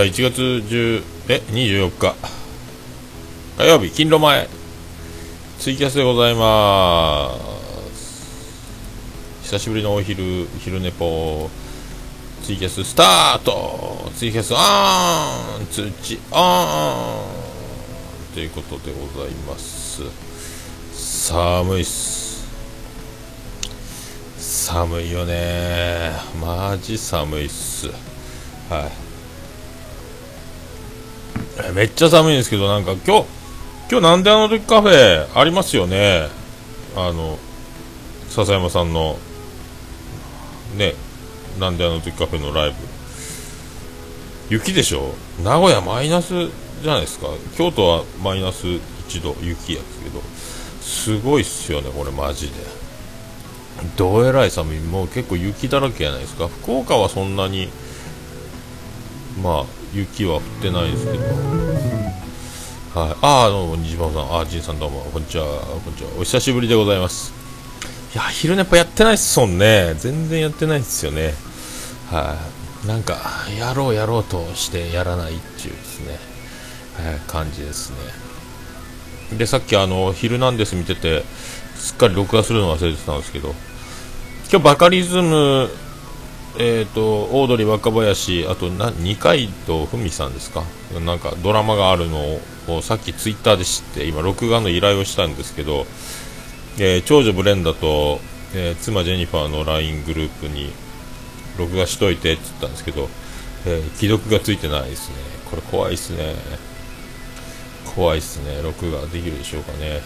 はい1月10え24日。火曜日勤労前。ツイキャスでございます。久しぶりのお昼昼寝ぽ。ツイキャススタート。ツイキャスあーん通知あーんということでございます。寒いっす。寒いよね。マジ寒いっす。はい。めっちゃ寒いんですけどなんか今日今日なんであの時カフェありますよね？あの笹山さんのねなんであの時カフェのライブ。雪でしょ？名古屋マイナスじゃないですか？京都はマイナス1度雪やけど。すごいっすよねこれマジで。どえらい寒い。もう結構雪だらけやないですか？福岡はそんなにまあ雪は降ってないですけど。はい。ああどうも西島さん。ああ仁さんどうも。こんにちは。こんにちは。お久しぶりでございます。いや昼寝やっぱやってないっすもんね。全然やってないっすよね。はい。なんかやろうやろうとしてやらないっていうですね、はい、感じですね。でさっきあの「ヒルナンデス」見ててすっかり録画するの忘れてたんですけど。今日バカリズムえーと、オードリー若林あとな二階堂ふみさんですか？なんかドラマがあるのをさっきツイッターで知って今録画の依頼をしたんですけど、えー、長女ブレンダと、えー、妻ジェニファーの LINE グループに録画しといてって言ったんですけど、えー、既読がついてないですね。これ怖いですね。怖いですね。録画できるでしょうかね。はい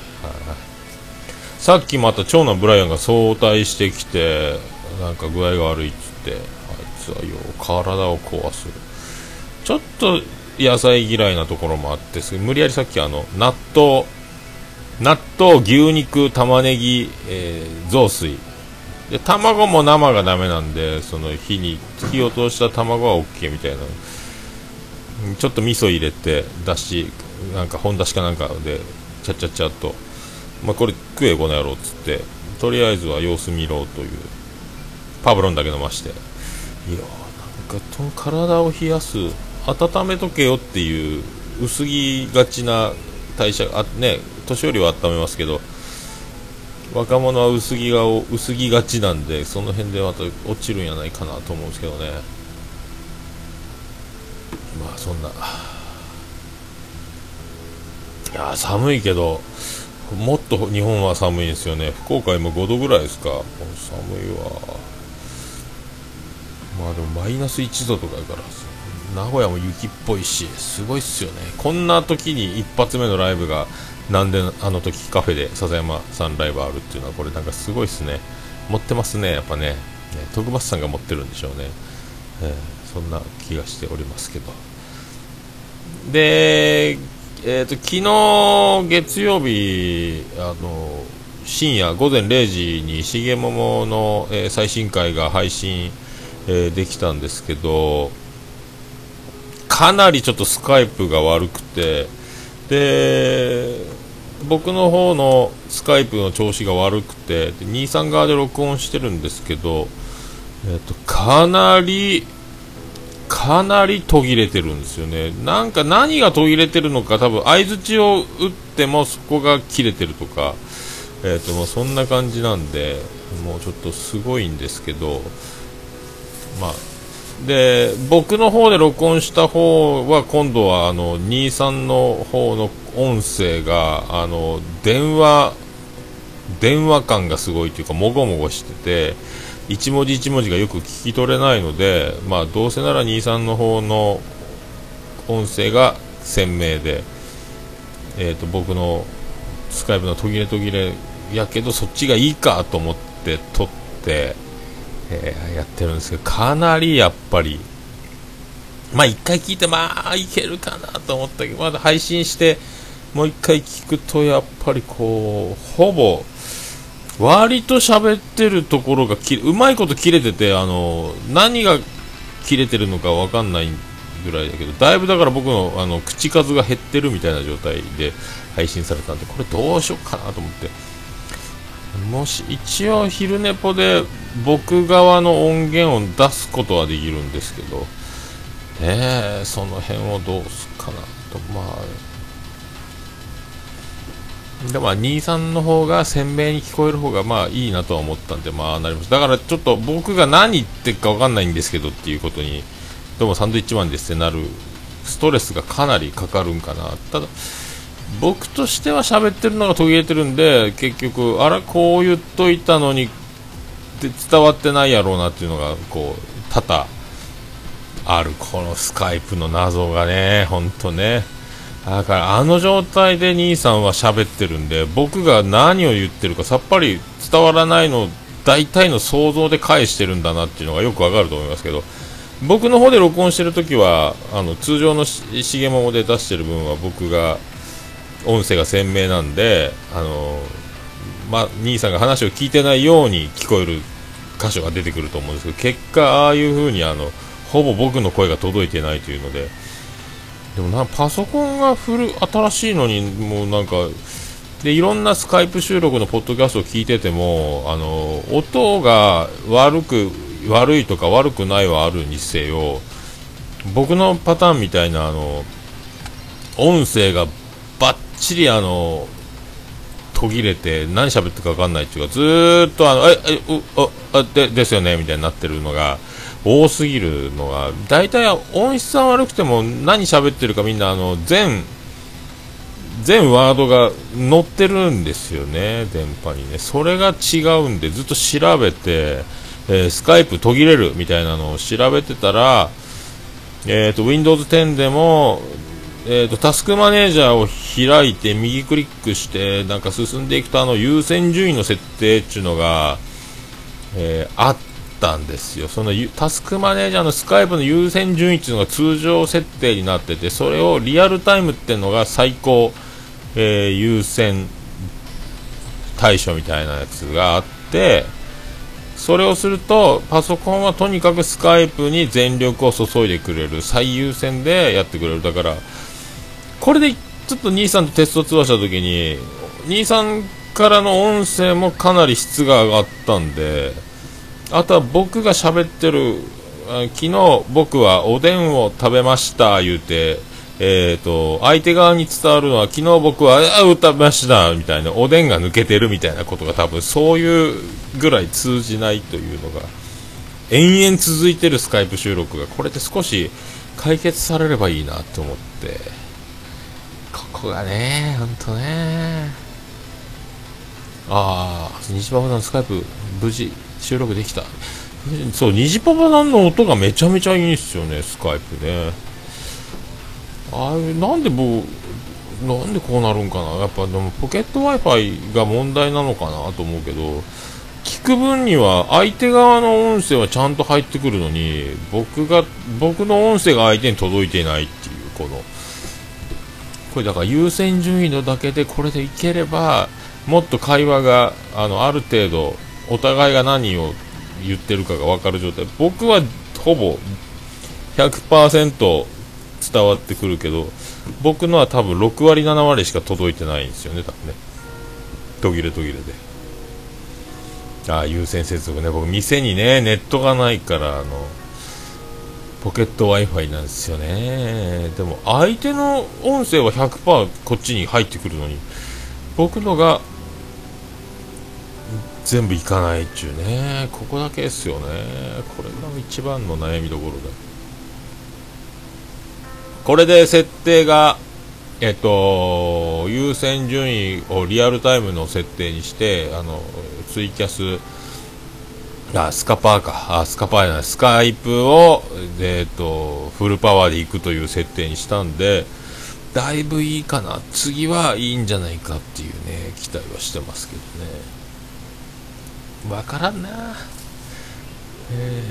さっきまた長男ブライアンが早退してきてなんか具合が悪いっつってあいつはよう体を壊すちょっと野菜嫌いなところもあって無理やりさっきあの納豆納豆牛肉玉ねぎ、えー、雑炊。で卵も生がダメなんでその火に火を通した卵は OK みたいな。ちょっと味噌入れてだしなんか本だしかなんかでちゃっちゃっちゃっと、まあ、これ食えこの野郎っつって。とりあえずは様子見ろという。パブロンだけ飲まして。いやなんかと体を冷やす。温めとけよっていう薄着がちな代謝あね年寄りは温めますけど若者は薄着が薄着がちなんでその辺でまた落ちるんやないかなと思うんですけどね。まあそんな。いや寒いけどもっと日本は寒いんですよね。福岡今5度ぐらいですか。寒いわまあでもマイナス1度とかやから名古屋も雪っぽいしすごいっすよね。こんな時に一発目のライブがなんであの時カフェで笹山さんライブあるっていうのはこれなんかすごいっすね。持ってますねやっぱね。ね徳松さんが持ってるんでしょうね、えー、そんな気がしておりますけど。でえーと、と昨日月曜日あの深夜午前0時に重桃の、えー、最新回が配信えー、できたんですけどかなりちょっとスカイプが悪くてで僕の方のスカイプの調子が悪くて23側で録音してるんですけど、えーと、かなりかなり途切れてるんですよね。なんか何が途切れてるのか多分相づちを打ってもそこが切れてるとか、えーともうそんな感じなんでもうちょっとすごいんですけどまあ、で僕の方で録音した方は今度はあの23の方の音声があの電話電話感がすごいというかもごもごしてて一文字一文字がよく聞き取れないので、まあ、どうせなら23の方の音声が鮮明で、えーと、と僕のスカイプの途切れ途切れやけどそっちがいいかと思って撮ってえー、やってるんですけど、かなりやっぱり、まあ一回聞いて、まあいけるかなと思ったけど、まだ配信して、もう一回聞くと、やっぱりこう、ほぼ、割と喋ってるところがき、うまいこと切れてて、あの、何が切れてるのかわかんないぐらいだけど、だいぶだから僕のあの口数が減ってるみたいな状態で配信されたんで、これどうしようかなと思って。もし一応昼寝ぽで僕側の音源を出すことはできるんですけどえー、その辺をどうすかなと。まあでも23の方が鮮明に聞こえる方がまあいいなとは思ったんでまあなります。だからちょっと僕が何言ってるか分かんないんですけどっていうことにどうもサンドイッチマンですってなるストレスがかなりかかるんかな。ただ僕としては喋ってるのが途切れてるんで結局あらこう言っといたのにって伝わってないやろうなっていうのがこう多々あるこのスカイプの謎がね本当ね。だからあの状態で兄さんは喋ってるんで僕が何を言ってるかさっぱり伝わらないのを大体の想像で返してるんだなっていうのがよくわかると思いますけど僕の方で録音してるときはあの通常のしげもで出してる分は僕が音声が鮮明なんであのま、兄さんが話を聞いてないように聞こえる箇所が出てくると思うんですけど結果、ああいう風にあのほぼ僕の声が届いてないというのででもなパソコンが古新しいのにもうなんかでいろんなスカイプ収録のポッドキャストを聞いててもあの音が悪く悪いとか悪くないはあるにせよ僕のパターンみたいなあの音声がばっちりあの途切れて何喋ってか分かんないっていうかずーっとあのええうあでですよねみたいになってるのが多すぎるのが大体音質は悪くても何喋ってるかみんなあの全全ワードが載ってるんですよね電波にね。それが違うんでずっと調べて、えー、スカイプ途切れるみたいなのを調べてたらえーと、Windows 10でもえーと、タスクマネージャーを開いて右クリックしてなんか進んでいくとあの優先順位の設定っていうのが、えー、あったんですよ。そのタスクマネージャーのスカイプの優先順位っていうのが通常設定になっててそれをリアルタイムっていうのが最高、えー、優先対処みたいなやつがあってそれをするとパソコンはとにかくスカイプに全力を注いでくれる最優先でやってくれる。だからこれでちょっと兄さんとテスト通話した時に兄さんからの音声もかなり質が上がったんであとは僕が喋ってる昨日僕はおでんを食べました言うてえーと、相手側に伝わるのは昨日僕はあ食べましたみたいなおでんが抜けてるみたいなことが多分そういうぐらい通じないというのが延々続いてるスカイプ収録がこれで少し解決されればいいなと思って。ここがね、ほんとね。ああ、虹パパさんスカイプ無事収録できた。そう、虹パパさんの音がめちゃめちゃいいんすよね、スカイプね。あれ、なんで僕、なんでこうなるんかな。やっぱでもポケット Wi-Fi が問題なのかなと思うけど、聞く分には相手側の音声はちゃんと入ってくるのに、僕が、僕の音声が相手に届いてないっていう、この、これだから優先順位のだけでこれでいければもっと会話があのある程度お互いが何を言ってるかが分かる状態。僕はほぼ100%伝わってくるけど僕のは多分6割7割しか届いてないんですよね多分ね。途切れ途切れで。ああ優先接続ね。僕店にねネットがないからあのポケット Wi-Fi なんですよね。でも相手の音声は100%こっちに入ってくるのに僕のが全部いかないっちゅうね。ここだけですよね。これが一番の悩みどころだ。これで設定がえっと優先順位をリアルタイムの設定にしてあのツイキャスあスカパーか。あスカパーじゃない。スカイプを、えーと、フルパワーでいくという設定にしたんでだいぶいいかな。次はいいんじゃないかっていうね期待はしてますけどね。わからんな。え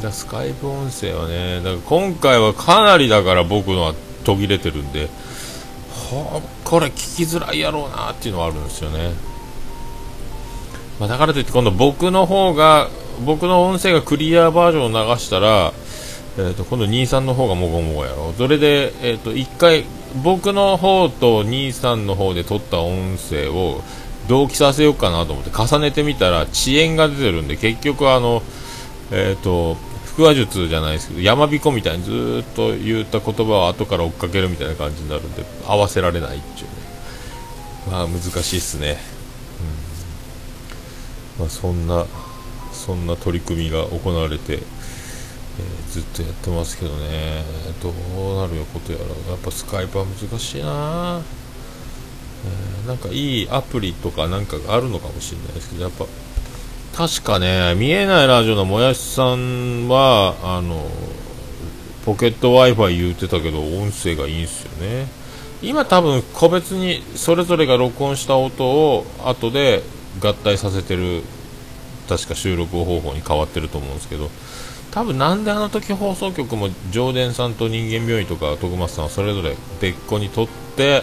ー、だスカイプ音声はねだから今回はかなりだから僕のは途切れてるんでこれ聞きづらいやろうなっていうのはあるんですよね。まあ、だからといって今度僕の方が僕の音声がクリアバージョンを流したら、えー、と今度兄さんの方がもごもごやろ。それで、えー、と1回僕の方と兄さんの方で撮った音声を同期させようかなと思って重ねてみたら遅延が出てるんで結局あの、えー、と腹話術じゃないですけど山彦みたいにずっと言った言葉を後から追っかけるみたいな感じになるんで合わせられないっていうね。まあ難しいっすね、まあ、そんなそんな取り組みが行われて、えー、ずっとやってますけどね。どうなるよことやら。やっぱスカイプは難しいな、えー、なんかいいアプリとかなんかがあるのかもしれないですけどやっぱ確かね、見えないラジオのもやしさんは、あの、ポケット Wi-Fi 言うてたけど、音声がいいんすよね。今多分個別にそれぞれが録音した音を後で合体させてる、確か収録方法に変わってると思うんですけど、多分なんであの時放送局も上田さんと人間病院とか徳松さんはそれぞれ別個にとって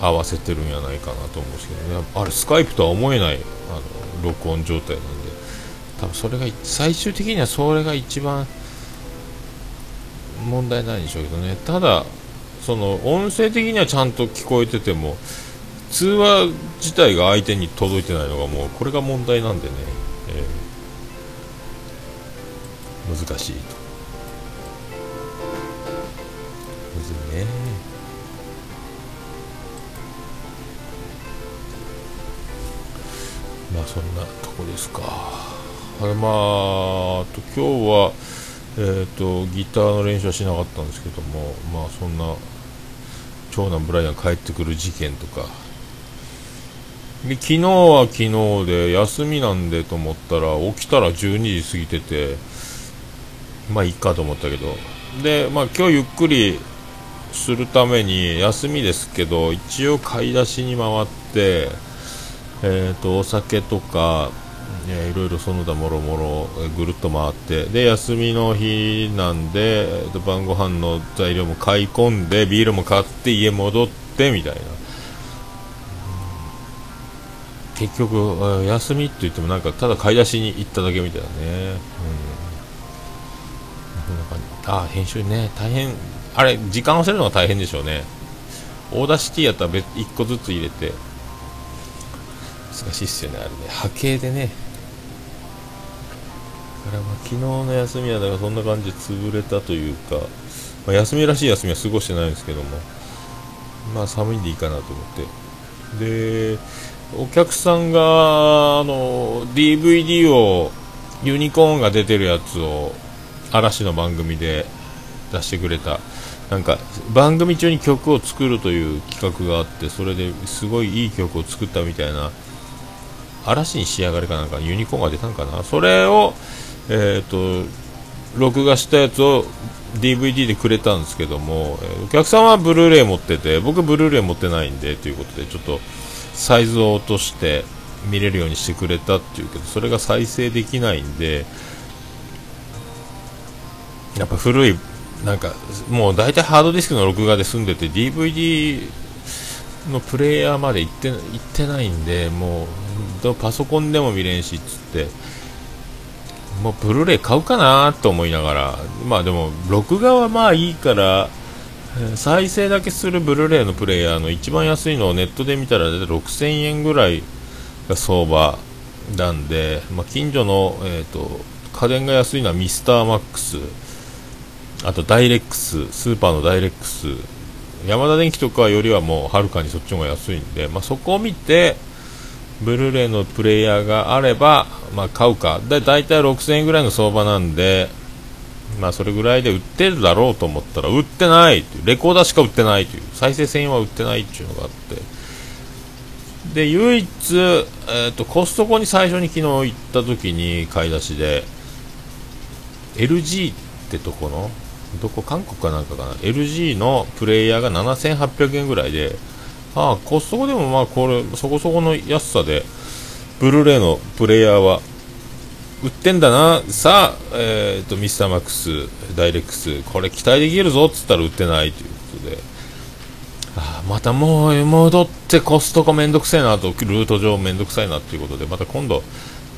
合わせてるんやないかなと思うんですけどね。あれスカイプとは思えない、あの、録音状態なんで多分それが最終的にはそれが一番問題ないんでしょうけどねただその音声的にはちゃんと聞こえてても通話自体が相手に届いてないのがもうこれが問題なんでね、えー、難しいと。むずいね。まあそんなとこですか。あれまあと今日はえーと、ギターの練習はしなかったんですけども、まあ、そんな長男ブライアン帰ってくる事件とか昨日は昨日で休みなんでと思ったら起きたら12時過ぎててまあいいかと思ったけど。で、まあ、今日ゆっくりするために休みですけど一応買い出しに回ってえーと、お酒とか、えいろいろその他もろもろぐるっと回ってで休みの日なんで、えー、と晩ご飯の材料も買い込んでビールも買って家戻ってみたいな、結局休みって言ってもなんかただ買い出しに行っただけみたいなね、うん、あ編集ね。大変。あれ時間をせるのが大変でしょうね。 Audacity やったら別1個ずつ入れて。難しいっすよねあれね。波形でね。だからまあ昨日の休みはだからそんな感じで潰れたというか、まあ、休みらしい休みは過ごしてないんですけども。まあ寒いんでいいかなと思って。でお客さんがあの DVD をユニコーンが出てるやつを嵐の番組で出してくれた。なんか番組中に曲を作るという企画があってそれですごいいい曲を作ったみたいな嵐に仕上がれかなんかユニコーンが出たんかな？それを、えーと、録画したやつを DVD でくれたんですけども、えお客さんはブルーレイ持ってて僕ブルーレイ持ってないんでということでちょっとサイズを落として見れるようにしてくれたっていうけどそれが再生できないんでやっぱ古いなんかもう大体ハードディスクの録画で済んでて DVD のプレイヤーまで行って行ってないんでもうパソコンでも見れんしっつって。もうブルーレイ買うかなと思いながらまあでも録画はまあいいから再生だけするブルーレイのプレイヤーの一番安いのをネットで見たら6000円ぐらいが相場なんで、まあ、近所の、えーと、家電が安いのはミスターマックス。あとダイレックススーパーのダイレックス。ヤマダ電機とかよりはもうはるかにそっちの方が安いんで、まあ、そこを見てブルーレイのプレイヤーがあれば、まあ、買うか。で大体6000円ぐらいの相場なんで、まあ、それぐらいで売ってるだろうと思ったら売ってないといレコーダーしか売ってないという再生線は売ってないっていうのがあって。で唯一、えーと、コストコに最初に昨日行った時に買い出しで LG ってとこのどこ韓国かなんかかな LG のプレイヤーが7800円ぐらいでああコストコでもまあこれそこそこの安さでブルーレイのプレイヤーは売ってんだな。さあ、えーと、ミスターマックスダイレックスこれ期待できるぞっつったら売ってないということで。あまたもう戻ってコストコめんどくせえなとルート上めんどくさいなということでまた今度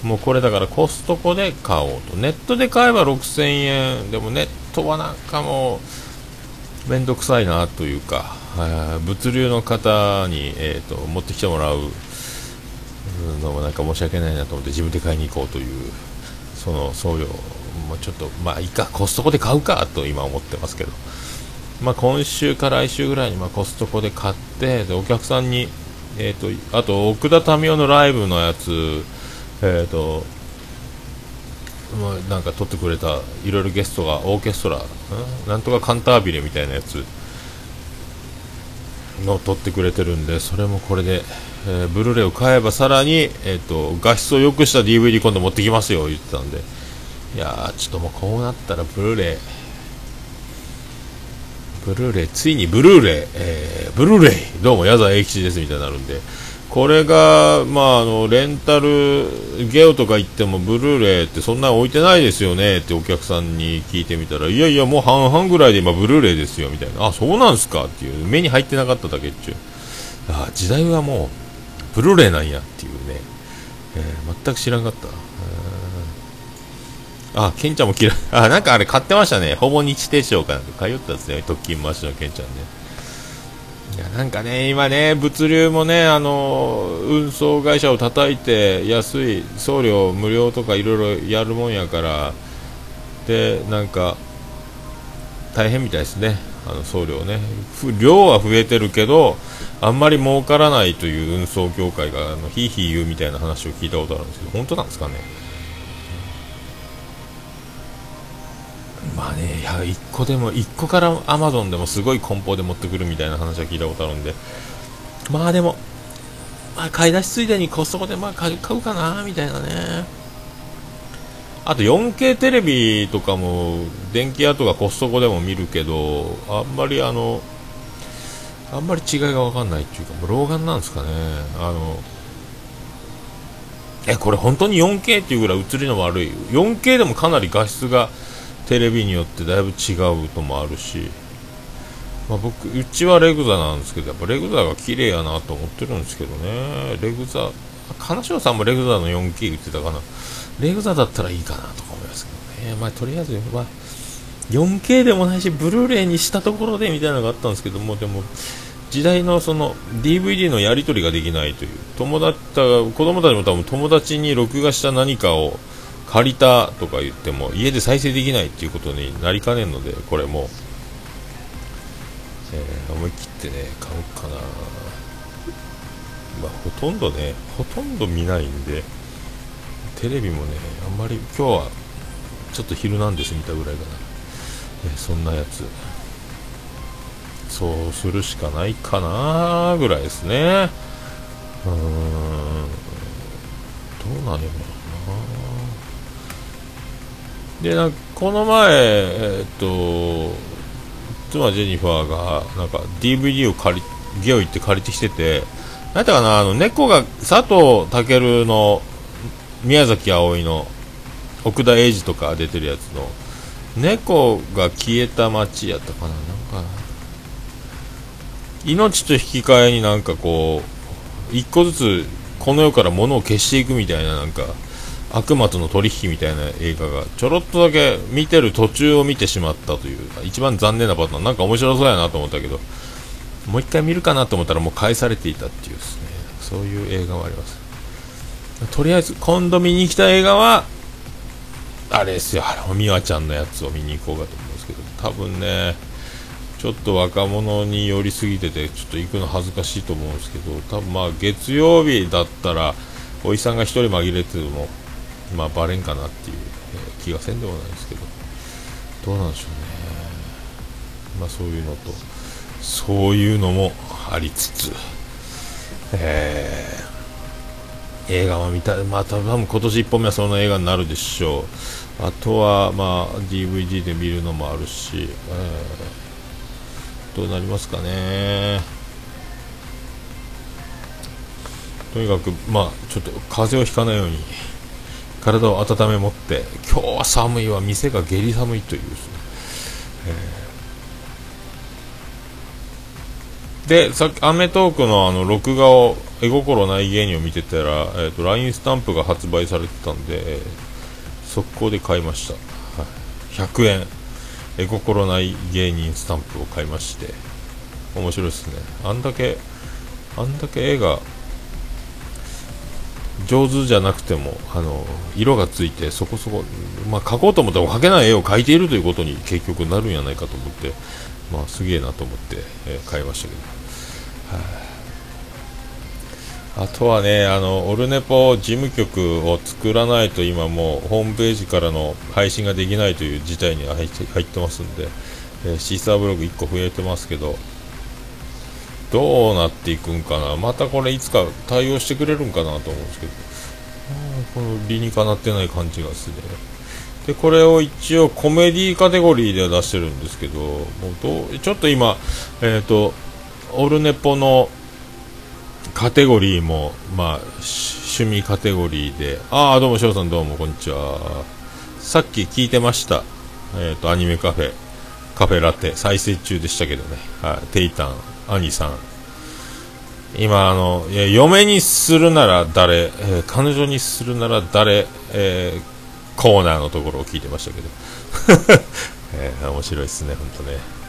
もうこれだからコストコで買おうと。ネットで買えば6000円。でもネットはなんかもうめんどくさいなというか物流の方に、えーと、持ってきてもらうのもなんか申し訳ないなと思って自分で買いに行こうというその送料もちょっとまあいいかコストコで買うかと今思ってますけど。まあ今週か来週ぐらいにまコストコで買ってでお客さんにえ、ー、とあと奥田民生のライブのやつえっ、ー、とまあ、なんか撮ってくれたいろいろゲストがオーケストラ、なんとかカンタービレみたいなやつ。の撮ってくれてるんでそれもこれで、えー、ブルーレイを買えばさらに、えーと、画質を良くした DVD 今度持ってきますよ言ってたんで。いやちょっともうこうなったらブルーレイ。ブルーレイついにブルーレイ、えー、ブルーレイ。どうも矢沢永吉ですみたいになるんで。これが、まあ、あのレンタルゲオとか行ってもブルーレイってそんな置いてないですよねってお客さんに聞いてみたらいやいやもう半々ぐらいで今ブルーレイですよみたいなあそうなんすかっていう目に入ってなかっただけっちゅうあ時代はもうブルーレイなんやっていうね、えー、全く知らんかったあ、ケンちゃんも嫌い。あ、なんかあれ買ってましたね。ほぼ日停止かなんか通ったんですね。特勤マッシのケンちゃんね。いやなんかね、今ね、物流もね、あの運送会社を叩いて安い送料無料とかいろいろやるもんやから、でなんか大変みたいですね、あの送料ね、量は増えてるけど、あんまり儲からないという運送業界があのひいひい言うみたいな話を聞いたことあるんですけど、本当なんですかね？ね、いや1個でも、1個からアマゾンでもすごい梱包で持ってくるみたいな話は聞いたことあるんで、まあでも、まあ、買い出しついでにコストコでまあ買うかなみたいなね。あと 4K テレビとかも電気屋とかコストコでも見るけど、あんまりあの、あんまり違いが分かんないっていうか、もう老眼なんですかね。あの、え、これ本当に 4K っていうぐらい映りの悪い？4K でもかなり画質がテレビによってだいぶ違うともあるし、まあ、僕うちはレグザなんですけどやっぱレグザが綺麗やなと思ってるんですけどね。レグザ金城さんもレグザの 4K 言ってたかな。レグザだったらいいかなとか思いますけどね。まあとりあえず、まあ、4K でもないしブルーレイにしたところでみたいなのがあったんですけどもでも時代のその DVD のやり取りができないという友達子供たちも多分友達に録画した何かを借りたとか言っても家で再生できないっていうことになりかねんのでこれも、えー、思い切ってね買おうかな。まあほとんどねほとんど見ないんでテレビもねあんまり今日はちょっと昼なんです見たぐらいかな、えー、そんなやつ。そうするしかないかなぐらいですね。うーん。どうなればでなんかこの前、えー、っと妻ジェニファーがなんか DVD を借りゲオ行って借りてきててなんだかなあの猫が佐藤健の宮崎あおいの奥田英二とか出てるやつの猫が消えた街やったかななんか命と引き換えになんかこう一個ずつこの世から物を消していくみたいななんか悪魔との取引みたいな映画がちょろっとだけ見てる途中を見てしまったという一番残念なパターン。なんか面白そうやなと思ったけどもう一回見るかなと思ったらもう返されていたっていうですねそういう映画もあります。とりあえず今度見に来た映画はあれですよ。あれ美和ちゃんのやつを見に行こうかと思うんですけど多分ねちょっと若者に寄りすぎててちょっと行くの恥ずかしいと思うんですけど多分まあ月曜日だったらおじさんが1人紛れててもまあ、バレんかなっていう、えー、気がせんでもないですけど、どうなんでしょうね。まあ、そういうのと、そういうのもありつつ、えー、映画は見たい、まあ、多分今年1本目はその映画になるでしょう。あとは、まあ、DVD で見るのもあるし、えー、どうなりますかね。とにかく、まあ、ちょっと風邪をひかないように。体を温め持って今日は寒いわ店が下痢寒いというですね、えー、でさっき『アメトーク』のあの録画を絵心ない芸人を見てたら、えーと、LINE スタンプが発売されてたんで、えー、速攻で買いました、はい、100円絵心ない芸人スタンプを買いまして面白いですね。あんだけあんだけ絵が上手じゃなくてもあの色がついてそこそこ、まあ、描こうと思っても描けない絵を描いているということに結局なるんじゃないかと思って、まあ、すげえなと思って、えー、買いましたけど、はあ、あとはねあのオルネポ事務局を作らないと今もうホームページからの配信ができないという事態に入ってますんで、えー、シーサーブログ1個増えてますけどどうなっていくんかな。またこれいつか対応してくれるんかなと思うんですけど。この理にかなってない感じがする。ねでこれを一応コメディカテゴリーでは出してるんですけどもうどうちょっと今えっ、ー、とオルネポのカテゴリーもまあ趣味カテゴリーで。ああどうも翔さんどうもこんにちは。さっき聞いてました。えっ、ー、とアニメカフェカフェラテ再生中でしたけどね。はいテイタン。兄さん。今あのいや嫁にするなら誰、えー、彼女にするなら誰、えー、コーナーのところを聞いてましたけど、えー、面白いですね本当ね。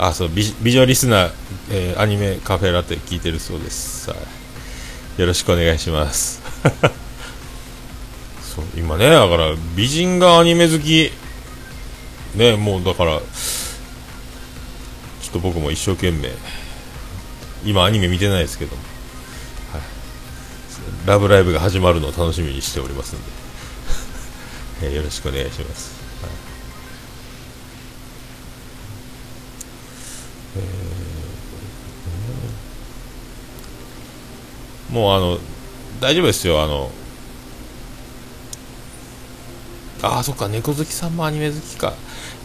あそう美美女リスナー、えー、アニメカフェラテ聞いてるそうです。よろしくお願いします。そう今ねだから美人がアニメ好き。ねもうだからちょっと僕も一生懸命今アニメ見てないですけども、はい、ラブライブが始まるのを楽しみにしておりますんで、えー、よろしくお願いします、はい。えー、もうあの大丈夫ですよ。あのああそっか猫好きさんもアニメ好きか。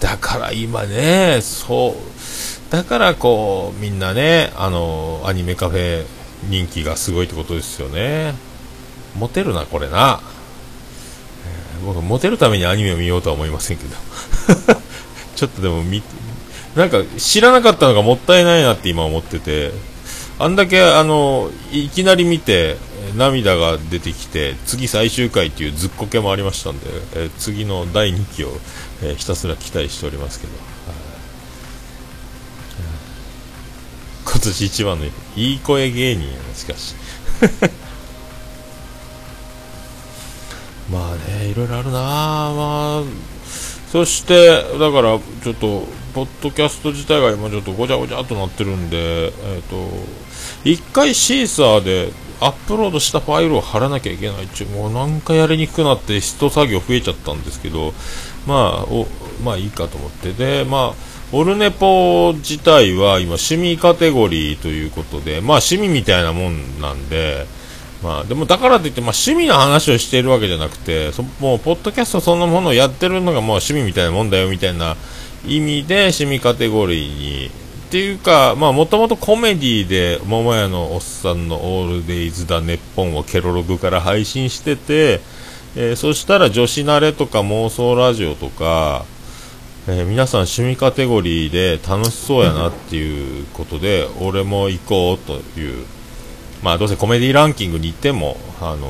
だから今ねそう。だからこうみんなねあのアニメカフェ人気がすごいってことですよね。モテるなこれな、えー、僕モテるためにアニメを見ようとは思いませんけど。ちょっとでもみなんか知らなかったのがもったいないなって今思ってて。あんだけあのいきなり見て涙が出てきて次最終回っていうずっこけもありましたんで、えー、次の第2期を、えー、ひたすら期待しておりますけど。今年一番のいい声芸人やなしかし。まあねいろいろあるな。まあそしてだからちょっとポッドキャスト自体が今ちょっとごちゃごちゃっとなってるんでえっ、ー、と一回シーサーでアップロードしたファイルを貼らなきゃいけないっちゅうもうなんかやりにくくなって一作業増えちゃったんですけどまあおまあいいかと思って。でまあオルネポ自体は今趣味カテゴリーということで、まあ趣味みたいなもんなんで、まあでもだからといって、まあ趣味の話をしているわけじゃなくて、そもうポッドキャストそのものをやってるのがもう趣味みたいなもんだよみたいな意味で趣味カテゴリーに、っていうか、まあもともとコメディで桃屋のおっさんのオールデイズだネッポンをケロログから配信してて、えー、そしたら女子慣れとか妄想ラジオとか、えー、皆さん趣味カテゴリーで楽しそうやなっていうことで、俺も行こうという、まあどうせコメディランキングに行っても、あの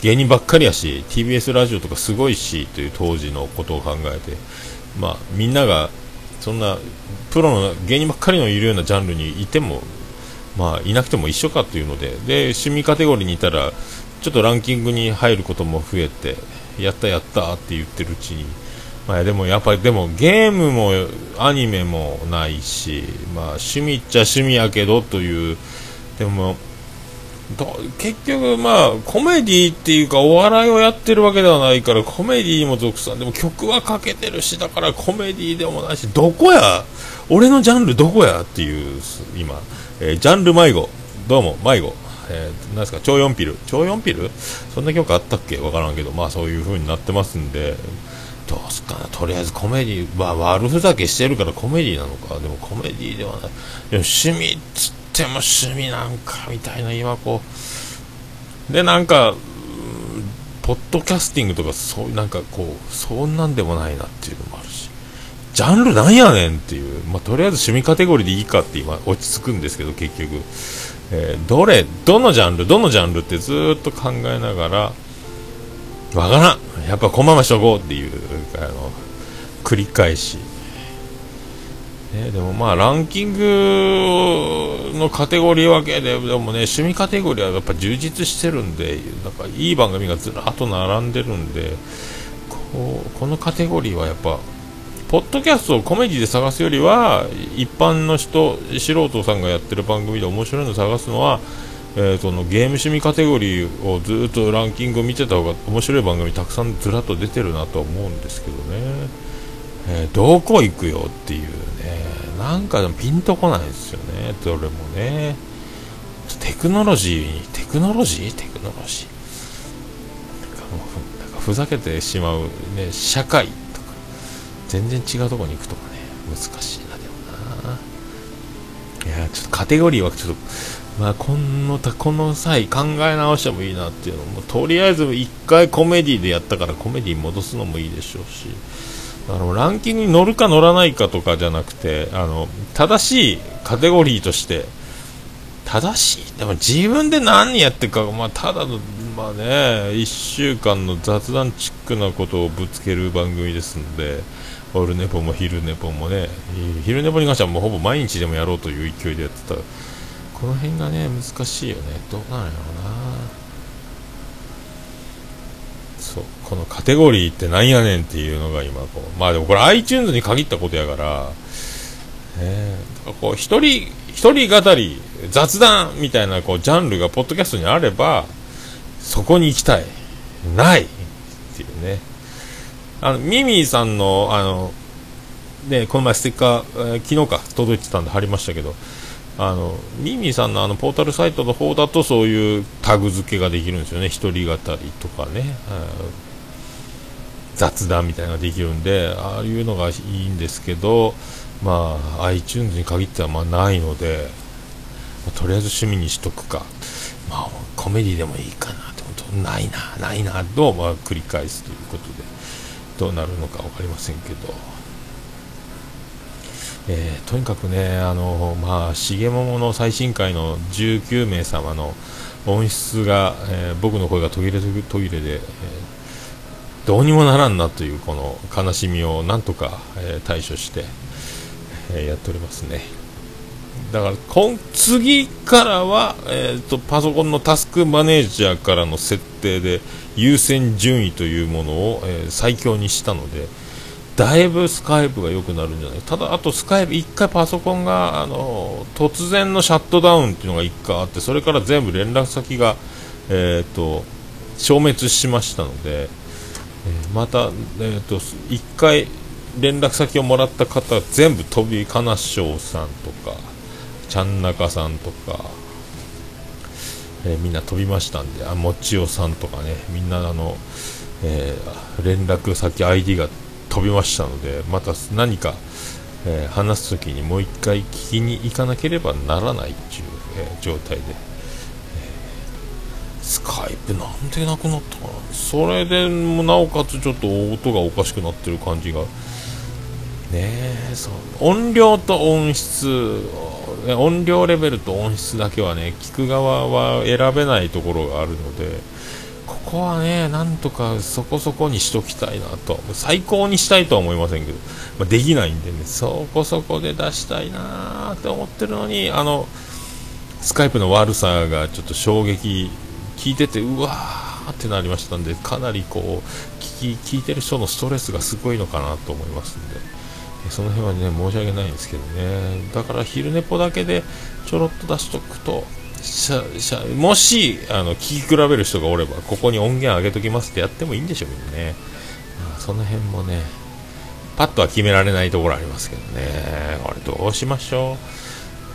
ー、芸人ばっかりやし、TBS ラジオとかすごいしという当時のことを考えて、まあみんながそんなプロの芸人ばっかりのいるようなジャンルにいても、まあいなくても一緒かというので、で、趣味カテゴリーにいたら、ちょっとランキングに入ることも増えて、やったやったって言ってるうちに、まあ、でもやっぱりでもゲームもアニメもないし、まあ、趣味っちゃ趣味やけどというでも結局まあコメディっていうかお笑いをやってるわけではないからコメディにも属さんでも曲はかけてるしだからコメディでもないしどこや俺のジャンルどこやっていう今、えー、ジャンル迷子。どうも迷子。えー、ですか？超4ピル。超4ピル？そんな曲あったっけ？わからんけどまあそういう風になってますんで。どうすかなとりあえずコメディは悪ふざけしてるからコメディなのか。でもコメディではない。でも趣味っつっても趣味なんかみたいな今こう。でなんかポッドキャスティングとかそういうなんかこうそんなんでもないなっていうのもあるし。ジャンルなんやねんっていう、まあ、とりあえず趣味カテゴリーでいいかって今落ち着くんですけど結局、えー、どれどのジャンルどのジャンルってずっと考えながらわからん。やっぱこのまましとこうっていうあの繰り返し。ね、でもまあランキングのカテゴリー分けででもね趣味カテゴリーはやっぱ充実してるんでなんかいい番組がずらっと並んでるんでここのカテゴリーはやっぱポッドキャストをコメディで探すよりは一般の人素人さんがやってる番組で面白いの探すのは、えー、そのゲーム趣味カテゴリーをずっとランキングを見てた方が面白い番組たくさんずらっと出てるなとは思うんですけどね、えー、どこ行くよっていうね。なんかでもピンとこないですよね。どれもね。テクノロジーテクノロジー？テクノロジー。なんかふざけてしまう、ね、社会とか。全然違うとこに行くとかね。難しいなでもな。いやちょっとカテゴリーはちょっとまあこのこの際考え直してもいいなっていうのもとりあえず1回コメディでやったからコメディ戻すのもいいでしょうしあのランキングに乗るか乗らないかとかじゃなくてあの正しいカテゴリーとして正しい？でも自分で何やってるか、まあ、ただの、まあね、1週間の雑談チックなことをぶつける番組ですので、オルネポも昼ネポもね昼ネポに関してはもうほぼ毎日でもやろうという勢いでやってたこの辺がね難しいよね。どうなんやろうな。そう。このカテゴリーってなんやねんっていうのが今こう。まあでもこれ iTunes に限ったことやから。えー、こう一人一人語り雑談みたいなこうジャンルがポッドキャストにあればそこに行きたい。ない。っていうね。あのミミィさんのあのねこの前ステッカー、えー、昨日か届いてたんで貼りましたけどあのミミィさんのあのポータルサイトの方だとそういうタグ付けができるんですよね。一人語りとかね。雑談みたいなのができるんでああいうのがいいんですけどまあ iTunes に限ってはまあないので、まあ、とりあえず趣味にしとくか。まあコメディでもいいかなってこと。ないなないなと、まあ、繰り返すということで。どうなるのか分かりませんけど、えー、とにかくね、あのまあ、重桃の最新回の19名様の音質が、えー、僕の声が途切れ途切れで、えー、どうにもならんなというこの悲しみをなんとか、え対処して、えやっておりますね。だから今次からは、えーと、パソコンのタスクマネージャーからの設定で優先順位というものを、え、最強にしたのでだいぶスカイプが良くなるんじゃない？ただ、あとスカイプ1回パソコンがあの突然のシャットダウンっていうのが1回あってそれから全部連絡先が、えーと、消滅しましたので、え、また、えーと、1回連絡先をもらった方全部飛び金賞さんとかちゃんなかさんとか、えー、みんな飛びましたんで、あもちおさんとかね、みんなあの、えー、連絡先 ID が飛びましたので、また何か、えー、話すときにもう一回聞きに行かなければならないっていう、え状態で、えスカイプなんでなくなったかな。それでもなおかつちょっと音がおかしくなってる感じが。ねそう。音量と音質音量レベルと音質だけはね聞く側は選べないところがあるのでここはねなんとかそこそこにしときたいなと。最高にしたいとは思いませんけど、まあ、できないんでね。そこそこで出したいなって思ってるのにあのスカイプの悪さがちょっと衝撃聞いててうわーってなりましたんでかなりこう聞き聞いてる人のストレスがすごいのかなと思いますんで。その辺はね申し訳ないんですけどね。だから昼寝ぽだけでちょろっと出しとくともしあの聞き比べる人がおればここに音源上げときますってやってもいいんでしょうけどね、まあ、その辺もねパッとは決められないところありますけどね。これどうしましょう、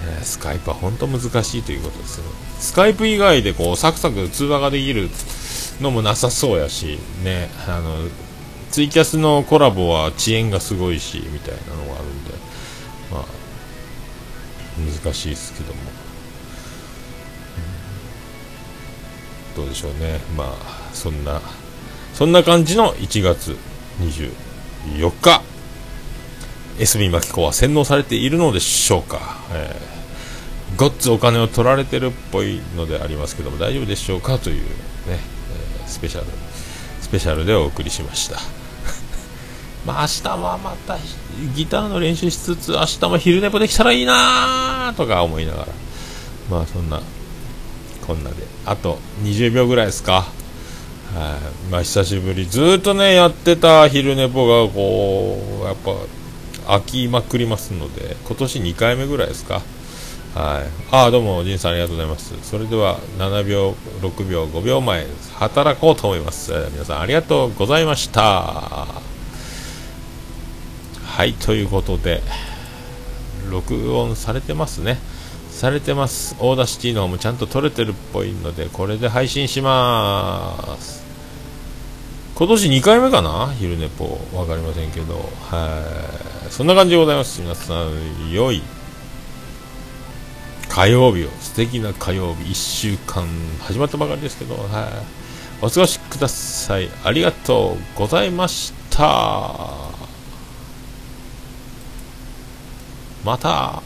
えー、スカイプは本当難しいということですスカイプ以外でこうサクサク通話ができるのもなさそうやしねあのツイキャスのコラボは遅延がすごいしみたいなのがあるんでまあ難しいですけども、どうでしょうね。まあそんなそんな感じの1月24日。SB マキコは洗脳されているのでしょうか、えー、ごっつお金を取られてるっぽいのでありますけども大丈夫でしょうかというね、えー、スペシャルスペシャルでお送りしました。まあ明日はまたギターの練習しつつ明日も昼寝ぽできたらいいなとか思いながら。まあそんなこんなで。あと20秒ぐらいですか。はい。まあ久しぶり。ずっとねやってた昼寝ぽがこうやっぱ飽きまくりますので今年2回目ぐらいですか。はい、ああどうも仁さんありがとうございます。それでは7秒6秒5秒前働こうと思います。皆さんありがとうございました。はいということで録音されてますね。されてます。 Audacity の方もちゃんと撮れてるっぽいのでこれで配信します。今年2回目かな？昼寝ぽ。分かりませんけど。はい。そんな感じでございます。皆さん良い火曜日を。素敵な火曜日。1週間始まったばかりですけど、はい、お過ごしください。ありがとうございました。また。